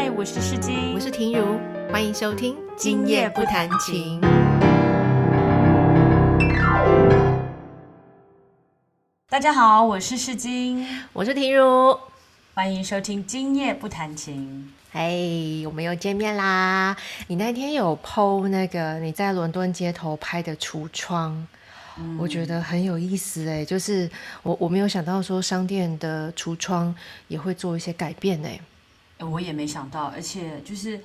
嗨，我是世金，我是婷如，欢迎收听《今夜不弹琴》。大家好，我是世金，我是婷如，欢迎收听《今夜不弹琴》。哎，我们又见面啦！你那天有 PO 那个你在伦敦街头拍的橱窗，我觉得很有意思哎，就是我我没有想到说商店的橱窗也会做一些改变哎。我也没想到，而且就是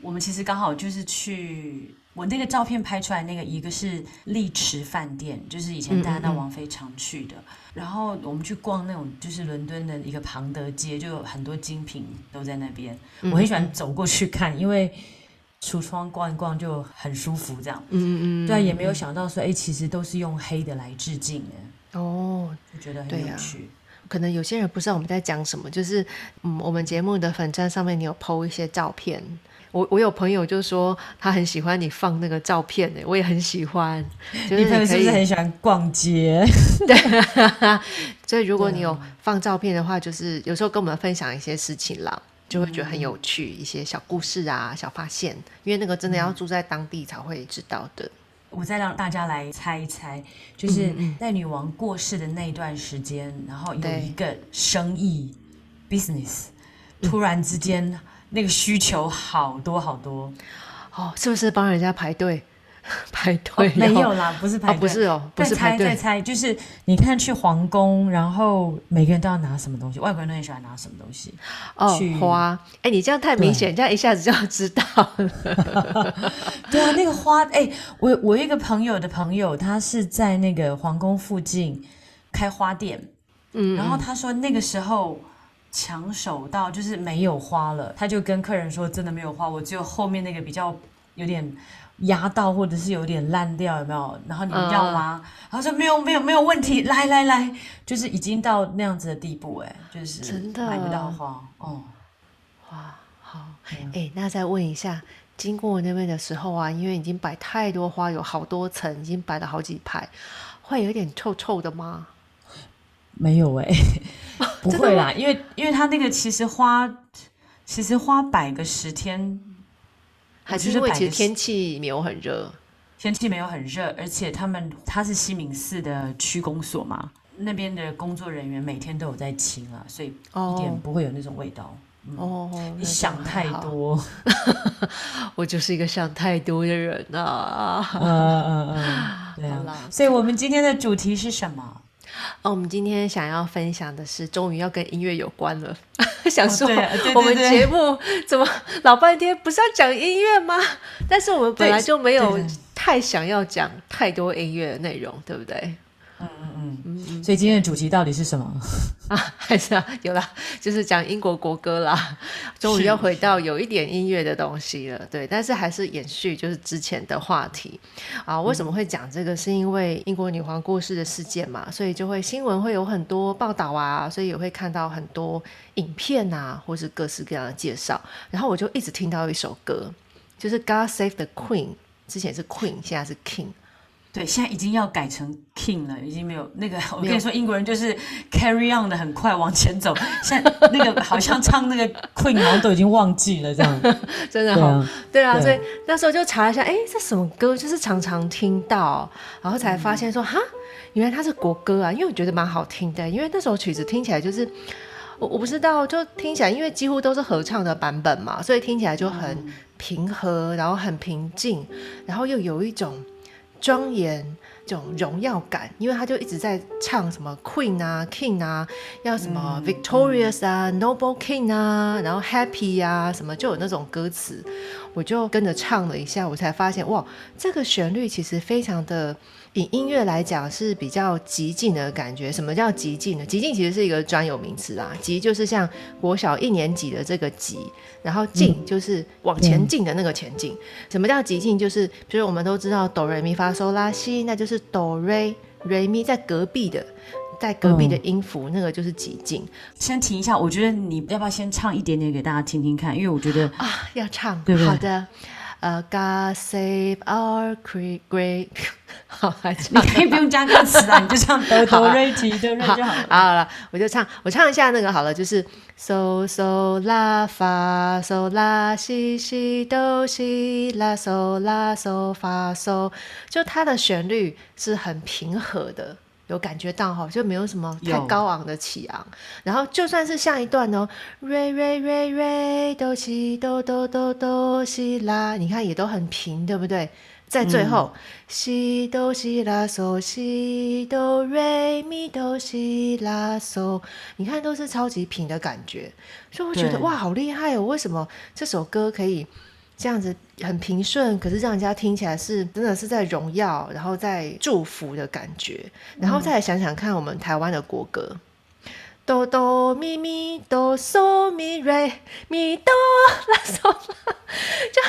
我们其实刚好就是去我那个照片拍出来那个一个是丽池饭店，就是以前大家王菲常去的。然后我们去逛那种就是伦敦的一个庞德街，就有很多精品都在那边。我很喜欢走过去看，因为橱窗逛一逛就很舒服，这样。嗯嗯对，也没有想到说，哎，其实都是用黑的来致敬的。哦，就觉得很有趣。可能有些人不知道我们在讲什么，就是嗯，我们节目的粉站上面你有 PO 一些照片，我我有朋友就说他很喜欢你放那个照片呢，我也很喜欢。你朋友是不是很喜欢逛街？对，所以如果你有放照片的话，就是有时候跟我们分享一些事情啦，就会觉得很有趣，一些小故事啊、小发现，因为那个真的要住在当地才会知道的。我再让大家来猜一猜，就是在女王过世的那段时间，然后有一个生意 business，突然之间那个需求好多好多，哦，是不是帮人家排队？排队没有啦，不是排队，不是哦，不是猜再猜，就是你看去皇宫，然后每个人都要拿什么东西，外国人都很喜欢拿什么东西哦，花。哎，你这样太明显，这样一下子就要知道了。对啊，那个花，哎，我我一个朋友的朋友，他是在那个皇宫附近开花店，嗯，然后他说那个时候抢手到就是没有花了，他就跟客人说真的没有花，我只有后面那个比较有点。压到或者是有点烂掉，有没有？然后你们要吗？他说没有，没有，没有问题。来来来，就是已经到那样子的地步，哎，就是真的买不到花哦。哇，好，哎，那再问一下，经过那边的时候啊，因为已经摆太多花，有好多层，已经摆了好几排，会有点臭臭的吗？没有哎，不会啦，因为因为它那个其实花，其实花摆个十天。还是因为其实天气没有很热，天气没有很热，而且他们他是西敏寺的区公所嘛，那边的工作人员每天都有在清啊，所以一点不会有那种味道。哦，你想太多，我就是一个想太多的人啊。嗯嗯嗯，对啊。所以我们今天的主题是什么？哦，我们今天想要分享的是，终于要跟音乐有关了。想说，我们节目怎么老半天不是要讲音乐吗？但是我们本来就没有太想要讲太多音乐的内容，对不对？嗯嗯嗯，所以今天的主题到底是什么啊？还是啊，有了，就是讲英国国歌啦。终于要回到有一点音乐的东西了，对，但是还是延续就是之前的话题啊。为什么会讲这个？是因为英国女皇过世的事件嘛，所以就会新闻会有很多报道啊，所以也会看到很多影片啊，或是各式各样的介绍。然后我就一直听到一首歌，就是 God Save the Queen，之前是 Queen，现在是 King。对，现在已经要改成 king 了，已经没有那个。我跟你说，英国人就是 carry on 的很快往前走。现在那个好像唱那个 queen，好像都已经忘记了这样。真的好，对啊，所以那时候就查一下，哎，这什么歌？就是常常听到，然后才发现说，哈，原来它是国歌啊！因为我觉得蛮好听的，因为那首曲子听起来就是，我我不知道，就听起来，因为几乎都是合唱的版本嘛，所以听起来就很平和，然后很平静，然后又有一种。庄严这种荣耀感，因为他就一直在唱什么 Queen 啊，King 啊，要什么 Victorious 啊，Noble King 啊，然后 Happy 啊，什么就有那种歌词，我就跟着唱了一下，我才发现哇，这个旋律其实非常的。以音乐来讲是比较极进的感觉。什么叫极进呢？极进其实是一个专有名词啊。极就是像国小一年级的这个极，然后进就是往前进的那个前进。什么叫极进？就是比如我们都知道哆瑞咪发嗦拉西，那就是哆瑞瑞咪在隔壁的，在隔壁的音符，那个就是极进。先停一下，我觉得你要不要先唱一点点给大家听听看？因为我觉得啊，要唱，对不对？好的。呃，God save our great，好，你可以不用加歌词啊，你就唱 哆哆瑞提哆瑞就好了。好了，我就唱，我唱一下那个好了，就是 so so 啦发 so 啦西西哆西啦 so 啦 so 发 so，就它的旋律是很平和的。有感觉到哈，就没有什么太高昂的起昂。然后就算是下一段哦，瑞瑞瑞瑞哆西哆哆哆哆西啦，你看也都很平，对不对？在最后西哆西啦嗦西哆瑞咪哆西啦嗦，你看都是超级平的感觉，所以我觉得哇，好厉害哦！为什么这首歌可以？这样子很平顺，可是让人家听起来是真的是在荣耀，然后在祝福的感觉。然后再来想想看，我们台湾的国歌，哆哆咪咪哆嗦咪瑞咪哆啦嗦啦，就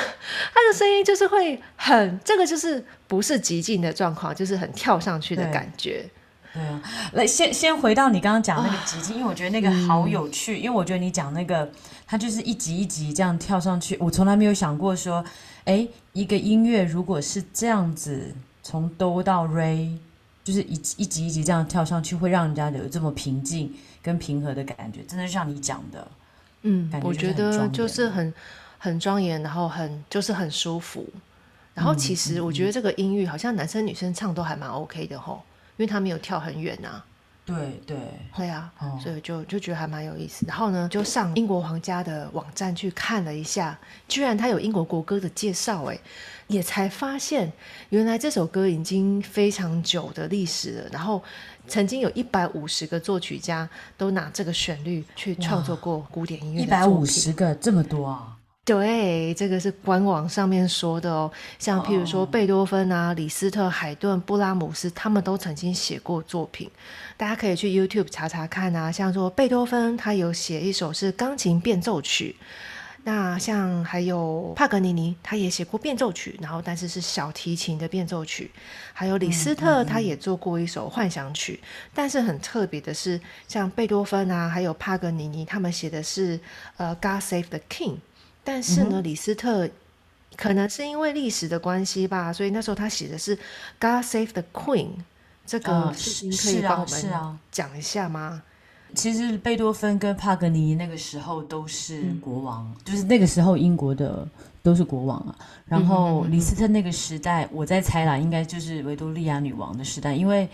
他的声音就是会很，这个就是不是极尽的状况，就是很跳上去的感觉。对啊，来先先回到你刚刚讲那个极尽，因为我觉得那个好有趣，因为我觉得你讲那个。它就是一级一级这样跳上去，我从来没有想过说，哎，一个音乐如果是这样子从哆到 re，就是一一级一级这样跳上去，会让人家有这么平静跟平和的感觉，真的像你讲的，嗯，我觉得就是很很庄严，然后很就是很舒服，然后其实我觉得这个音域好像男生女生唱都还蛮 OK 的吼，因为他没有跳很远啊。对对，会啊，所以就就觉得还蛮有意思。然后呢，就上英国皇家的网站去看了一下，居然他有英国国歌的介绍，哎，也才发现原来这首歌已经非常久的历史了。然后曾经有一百五十个作曲家都拿这个旋律去创作过古典音乐，一百五十个这么多啊。对，这个是官网上面说的哦。像譬如说贝多芬啊、李斯特、海顿、布拉姆斯，他们都曾经写过作品，大家可以去 YouTube 查查看啊。像说贝多芬，他有写一首是钢琴变奏曲。那像还有帕格尼尼，他也写过变奏曲，然后但是是小提琴的变奏曲。还有李斯特，他也做过一首幻想曲。但是很特别的是，像贝多芬啊，还有帕格尼尼，他们写的是呃，God Save the King。但是呢，李斯特可能是因为历史的关系吧，所以那时候他写的是 God Save the Queen。这个事情可以帮我们讲一下吗？其实贝多芬跟帕格尼那个时候都是国王，就是那个时候英国的都是国王啊。然后李斯特那个时代，我在猜啦，应该就是维多利亚女王的时代，因为。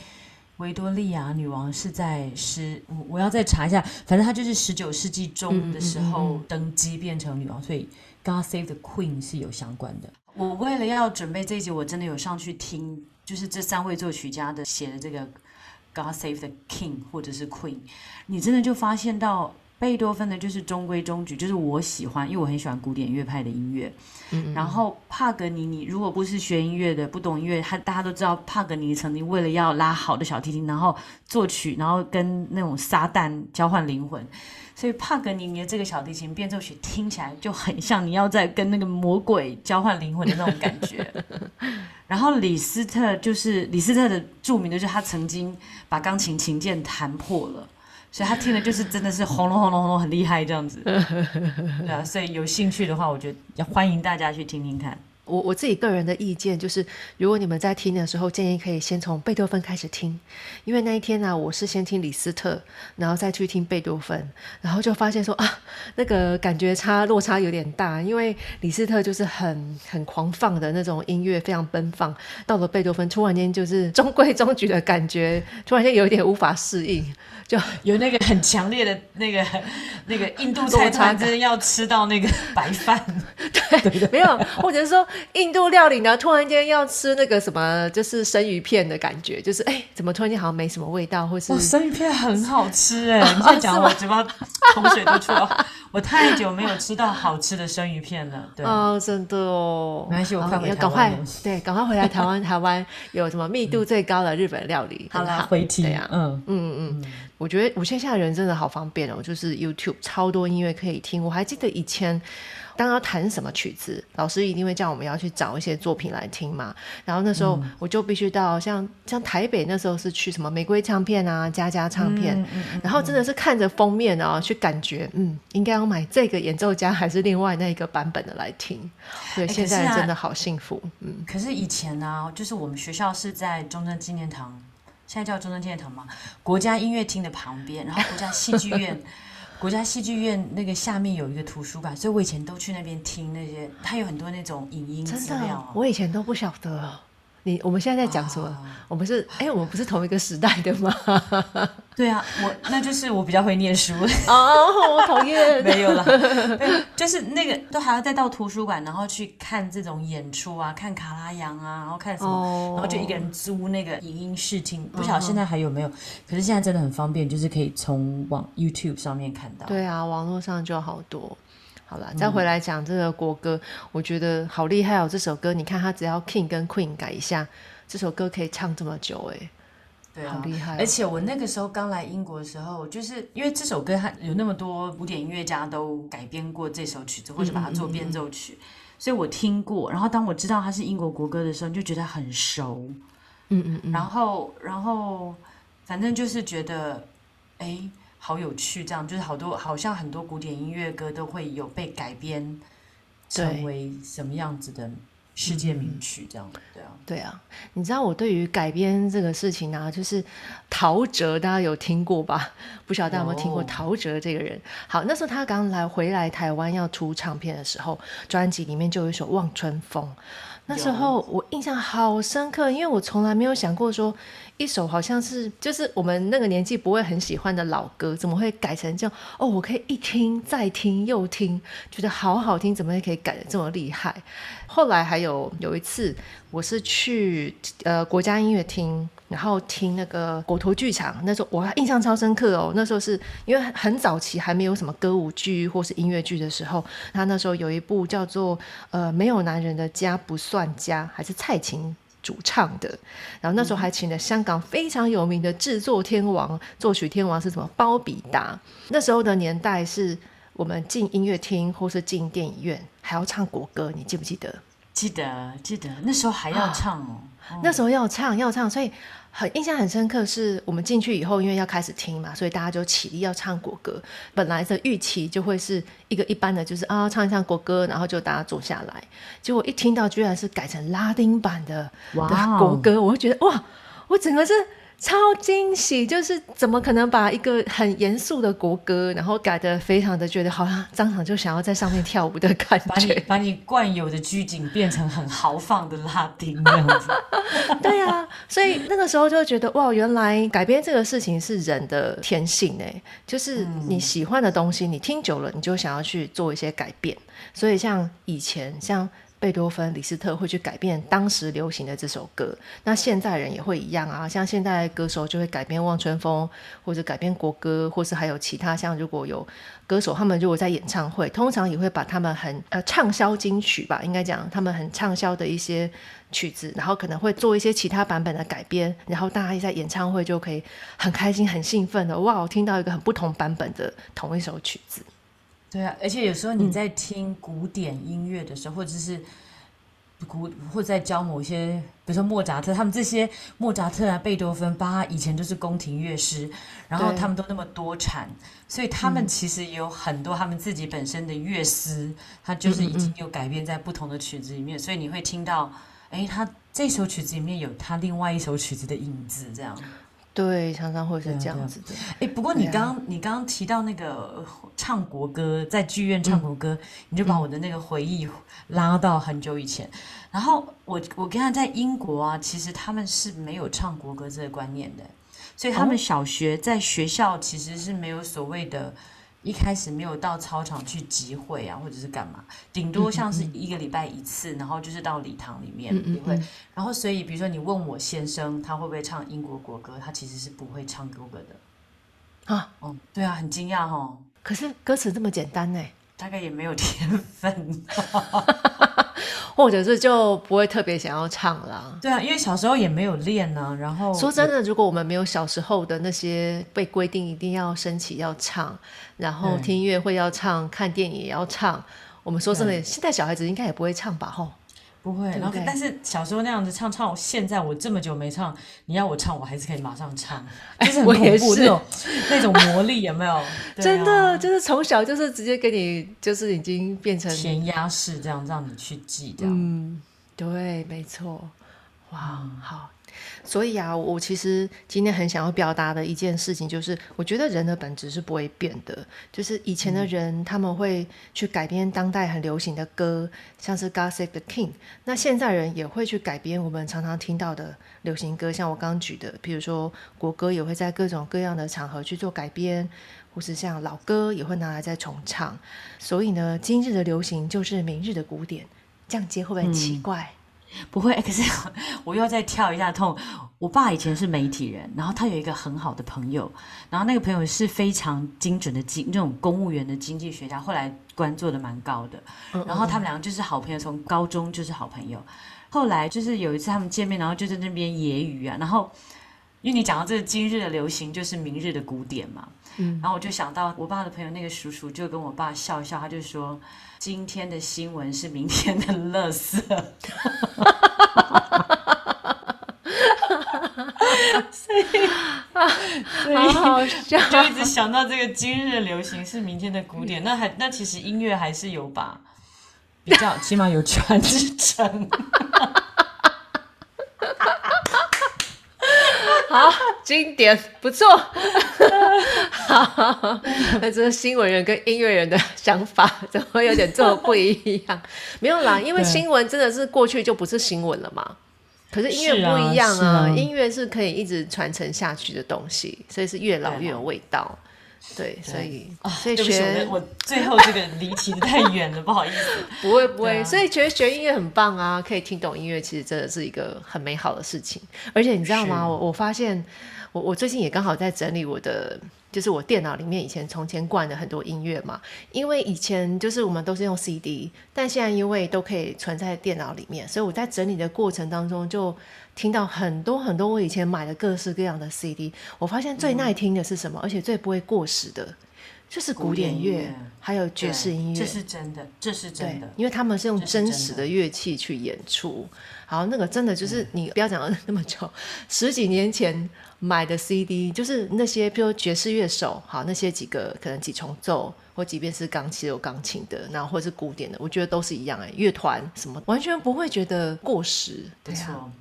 维多利亚女王是在十，我我要再查一下，反正她就是十九世纪中的时候登基变成女王，所以 God Save the Queen 是有相关的。我为了要准备这一集，我真的有上去听，就是这三位作曲家的写的这个 God Save the King 或者是 Queen，你真的就发现到。贝多芬的就是中规中矩，就是我喜欢，因为我很喜欢古典乐派的音乐。嗯，然后帕格尼尼，如果不是学音乐的、不懂音乐，他大家都知道，帕格尼尼曾经为了要拉好的小提琴，然后作曲，然后跟那种撒旦交换灵魂，所以帕格尼尼的这个小提琴变奏曲听起来就很像你要在跟那个魔鬼交换灵魂的那种感觉。然后李斯特就是李斯特的著名的，就是他曾经把钢琴琴键弹破了。所以他听的就是真的是轰隆轰隆轰隆很厉害这样子，对啊，所以有兴趣的话，我觉得要欢迎大家去听听看。我我自己个人的意见就是，如果你们在听的时候，建议可以先从贝多芬开始听，因为那一天呢，我是先听李斯特，然后再去听贝多芬，然后就发现说啊，那个感觉差落差有点大，因为李斯特就是很很狂放的那种音乐，非常奔放，到了贝多芬，突然间就是中规中矩的感觉，突然间有一点无法适应，就有那个很强烈的那个那个印度菜餐真的要吃到那个白饭，对，没有，或者是说。印度料理呢，突然间要吃那个什么，就是生鱼片的感觉，就是哎，怎么突然间好像没什么味道，或是生鱼片很好吃哎，你在讲我嘴巴口水都出了，我太久没有吃到好吃的生鱼片了，对。哦，真的哦，没关系，我快回赶快对，赶快回来台湾，台湾有什么密度最高的日本料理？好啦，回听，嗯。嗯嗯，我觉得我现在人真的好方便哦，就是 YouTube 超多音乐可以听，我还记得以前。当要弹什么曲子，老师一定会叫我们要去找一些作品来听嘛。然后那时候我就必须到像像台北那时候是去什么玫瑰唱片啊、佳佳唱片，然后真的是看着封面啊去感觉，嗯，应该要要买这个演奏家还是另外那个版本的来听。对，现在真的好幸福。嗯，可是以前呢，就是我们学校是在中正纪念堂，现在叫中正纪念堂嘛，国家音乐厅的旁边，然后国家戏剧院，国家戏剧院那个下面有一个图书馆，所以我以前都去那边听那些，它有很多那种影音资料。我以前都不晓得。你我们现在在讲什么？我们是哎，我们不是同一个时代的吗？对啊，我那就是我比较会念书 哦，我讨厌 没有了，就是那个都还要再到图书馆，然后去看这种演出啊，看卡拉扬啊，然后看什么，然后就一个人租那个影音视听，不晓得现在还有没有？可是现在真的很方便，就是可以从网 YouTube 上面看到。对啊，网络上就好多。好了，再回来讲这个国歌，我觉得好厉害哦！这首歌，你看他只要 King 跟 Queen 改一下，这首歌可以唱这么久，哎，对啊，好厉害！而且我那个时候刚来英国的时候，就是因为这首歌它有那么多古典音乐家都改编过这首曲子，或者把它做变奏曲，所以我听过。然后当我知道它是英国国歌的时候，就觉得很熟，嗯嗯嗯。然后，然后，反正就是觉得，哎。好有趣，这样就是好多，好像很多古典音乐歌都会有被改编成为什么样子的世界名曲，这样对啊，对啊。你知道我对于改编这个事情呢，就是陶喆，大家有听过吧？不晓得大家有没有听过陶喆这个人？好，那时候他刚来回来台湾要出唱片的时候，专辑里面就有一首《望春风》。那时候我印象好深刻，因为我从来没有想过说。一首好像是就是我们那个年纪不会很喜欢的老歌，怎么会改成这样？哦，我可以一听再听又听，觉得好好听，怎么也可以改的这么厉害？后来还有有一次，我是去呃国家音乐厅，然后听那个国图剧场，那时候我印象超深刻哦。那时候是因为很早期还没有什么歌舞剧或是音乐剧的时候，他那时候有一部叫做呃没有男人的家不算家，还是蔡琴。主唱的，然后那时候还请了香港非常有名的制作天王、作曲天王是什么？包比达。那时候的年代是我们进音乐厅或是进电影院还要唱国歌，你记不记得？记得，记得。那时候还要唱哦，那时候要唱，要唱，所以。很印象很深刻，是我们进去以后，因为要开始听嘛，所以大家就起立要唱国歌。本来的预期就会是一个一般的，就是啊唱一唱国歌，然后就大家坐下来。结果一听到居然是改成拉丁版的的国歌，我会觉得哇，我整个是。超惊喜！就是怎么可能把一个很严肃的国歌，然后改的非常的觉得好像当场就想要在上面跳舞的感觉，把你把你惯有的拘谨变成很豪放的拉丁那样子。对啊，所以那个时候就会觉得哇，原来改编这个事情是人的天性哎，就是你喜欢的东西，你听久了，你就想要去做一些改变。所以像以前像。贝多芬、李斯特会去改变当时流行的这首歌，那现代人也会一样啊。像现代歌手就会改编《望春风》，或者改编国歌，或是还有其他像如果有歌手，他们如果在演唱会，通常也会把他们很呃畅销金曲吧，应该讲他们很畅销的一些曲子，然后可能会做一些其他版本的改编，然后大家在演唱会就可以很开心、很兴奋的哇，听到一个很不同版本的同一首曲子。对啊，而且有时候你在听古典音乐的时候，或者是古或者在教某些，比如说莫扎特，他们这些莫扎特啊、贝多芬、巴哈以前都是宫廷乐师，然后他们都那么多产，所以他们其实也有很多他们自己本身的乐思，他就是已经有改编在不同的曲子里面，所以你会听到，哎，他这首曲子里面有他另外一首曲子的影子，这样。对，常常会是这样子的。哎，不过你刚你刚刚提到那个唱国歌，在剧院唱国歌，你就把我的那个回忆拉到很久以前。然后我我跟他在英国啊，其实他们是没有唱国歌这个观念的，所以他们小学在学校其实是没有所谓的。一开始没有到操场去集会啊，或者是干嘛，顶多像是一个礼拜一次，然后就是到礼堂里面也会。然后所以，比如说你问我先生他会不会唱英国国歌，他其实是不会唱国歌的。啊，哦，对啊，很惊讶哦。可是歌词这么简单呢？大概也没有天分。或者是就不会特别想要唱了。对啊，因为小时候也没有练呢。然后说真的，如果我们没有小时候的那些被规定一定要升旗要唱，然后听音乐会要唱，看电影也要唱，我们说真的，现在小孩子应该也不会唱吧？吼，不会，然后但是小时候那样子唱唱，现在我这么久没唱，你要我唱，我还是可以马上唱，就是很我也是恐怖那种那种魔力，有没有？对真的啊就是从小就是直接给你，就是已经变成填鸭式这样让你去记，这样。嗯，对，没错。哇，好。所以啊，我其实今天很想要表达的一件事情，就是我觉得人的本质是不会变的。就是以前的人他们会去改编当代很流行的歌，像是《God Save the King》。那现在人也会去改编我们常常听到的流行歌，像我刚刚举的，比如说国歌也会在各种各样的场合去做改编，或是像老歌也会拿来再重唱。所以呢，今日的流行就是明日的古典。这样接会不会很奇怪？不会，可是我又要再跳一下痛。我爸以前是媒体人，然后他有一个很好的朋友，然后那个朋友是非常精准的经那种公务员的经济学家，后来官做的蛮高的。然后他们两个就是好朋友，从高中就是好朋友。后来就是有一次他们见面，然后就在那边揶揄啊，然后因为你讲到这个今日的流行就是明日的古典嘛，嗯然后我就想到我爸的朋友那个叔叔就跟我爸笑一笑，他就说今天的新闻是明天的垃圾。好好笑。就一直想到这个今日流行是明天的古典，那还那其实音乐还是有吧，比较起码有传承。好，经典不错。好，那这是新闻人跟音乐人的想法怎么会有点这么不一样？没有啦，因为新闻真的是过去就不是新闻了嘛。可是音乐不一样是啊音乐是可以一直传承下去的东西，所以是越老越有味道。对，所以所以学我我最后这个离题的太远了，不好意思。不 会不会，啊所以觉得学音乐很棒啊，可以听懂音乐，其实真的是一个很美好的事情。而且你知道吗？我我发现，我我最近也刚好在整理我的，就是我电脑里面以前从前灌的很多音乐嘛。因为以前就是我们都是用 CD，但现在因为都可以存在电脑里面，所以我在整理的过程当中就听到很多很多我以前买的各式各样的 CD。我发现最耐听的是什么？而且最不会过时的，就是古典乐还有爵士音乐。这是真的，这是真的，。因为他们是用真真实的的乐器去演出，好，那个真的就是你不要讲了那么久，十几年前买的 CD，就是那些比如爵士乐手，好那些几个可能几重奏，或即便是钢琴有钢琴的，然后或是古典的，我觉得都是一样哎，乐团什么完全不会觉得过时，对啊，不错。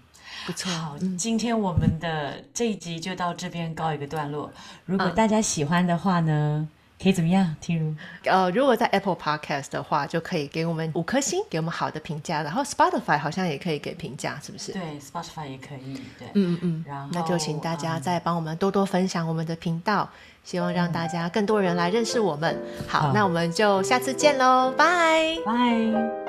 不错，好，今天我们的这一集就到这边告一个段落。如果嗯大家喜欢的话呢，可以怎么样？听如呃，如果在 Apple Podcast 的话，就可以给我们五颗星，给我们好的评价，然后 Spotify 好像也可以给评价，是不是？对 Spotify 也可以，对，嗯嗯嗯，然后那就请大家嗯再帮我们多多分享我们的频道，希望让大家更多人来认识我们。好，好那我们就下次见喽，拜。拜。